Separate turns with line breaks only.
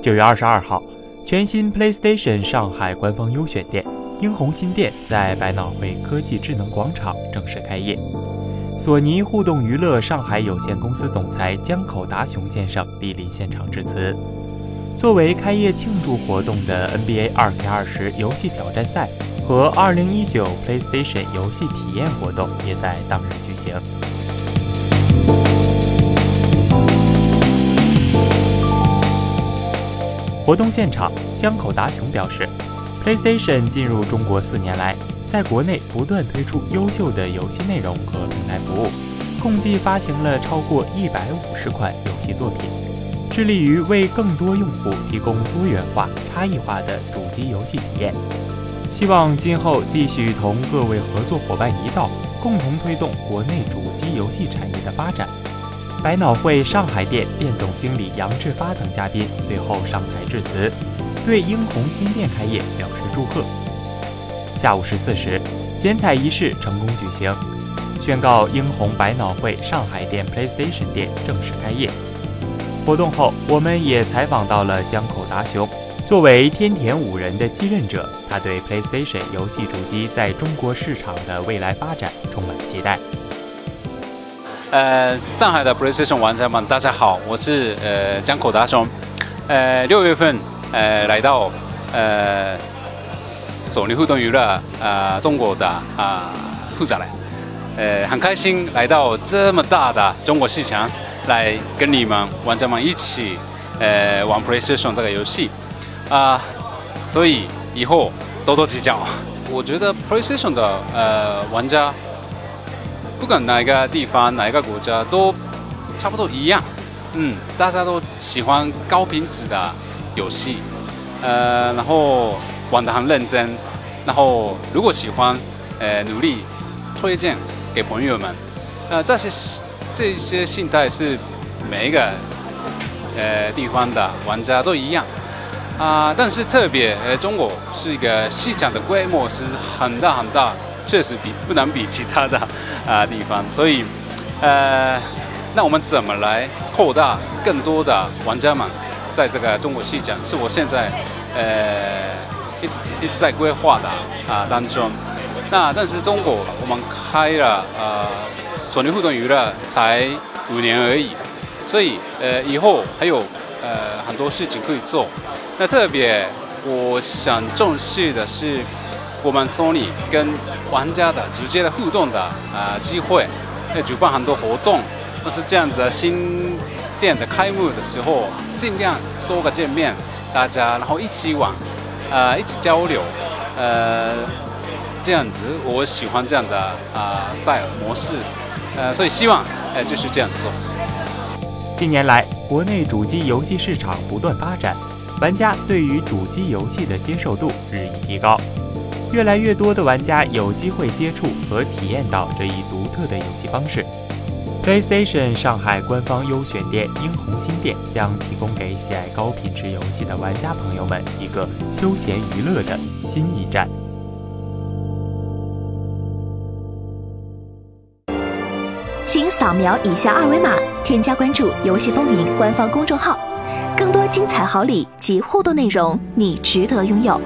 九月二十二号，全新 PlayStation 上海官方优选店“英红新店”在百脑汇科技智能广场正式开业。索尼互动娱乐上海有限公司总裁江口达雄先生莅临现场致辞。作为开业庆祝活动的 NBA 2K20 游戏挑战赛和2019 PlayStation 游戏体验活动也在当日举行。活动现场，江口达雄表示，PlayStation 进入中国四年来，在国内不断推出优秀的游戏内容和平台服务，共计发行了超过一百五十款游戏作品。致力于为更多用户提供多元化、差异化的主机游戏体验，希望今后继续同各位合作伙伴一道，共同推动国内主机游戏产业的发展。百脑汇上海店店总经理杨志发等嘉宾随后上台致辞，对英宏新店开业表示祝贺。下午十四时，剪彩仪式成功举行，宣告英宏百脑汇上海店 PlayStation 店正式开业。活动后，我们也采访到了江口达雄。作为天田五人的继任者，他对 PlayStation 游戏主机在中国市场的未来发展充满期待。
呃，上海的 PlayStation 玩家们，大家好，我是呃江口大雄。呃，六月份呃来到呃索尼互动娱乐啊中国的啊负责人，呃很开心来到这么大的中国市场。来跟你们玩家们一起，呃，玩 PlayStation 这个游戏啊，所以以后多多指教。我觉得 PlayStation 的呃玩家，不管哪一个地方、哪一个国家，都差不多一样。嗯，大家都喜欢高品质的游戏，呃，然后玩得很认真，然后如果喜欢，呃，努力推荐给朋友们，呃，这些。这些信贷是每一个呃地方的玩家都一样啊，但是特别呃中国是一个市场的规模是很大很大，确实比不能比其他的啊地方，所以呃那我们怎么来扩大更多的玩家们在这个中国市场，是我现在呃一直一直在规划的啊当中。那但是中国我们开了呃。索尼互动娱乐才五年而已，所以呃以后还有呃很多事情可以做。那特别我想重视的是我们索尼跟玩家的直接的互动的啊机会，要举办很多活动。那是这样子的新店的开幕的时候，尽量多个见面，大家然后一起玩，呃一起交流，呃这样子我喜欢这样的啊 style 模式。呃，所以希望，呃，就是这样做。
近年来，国内主机游戏市场不断发展，玩家对于主机游戏的接受度日益提高，越来越多的玩家有机会接触和体验到这一独特的游戏方式。PlayStation 上海官方优选店英宏新店将提供给喜爱高品质游戏的玩家朋友们一个休闲娱乐的新驿站。
请扫描以下二维码，添加关注“游戏风云”官方公众号，更多精彩好礼及互动内容，你值得拥有。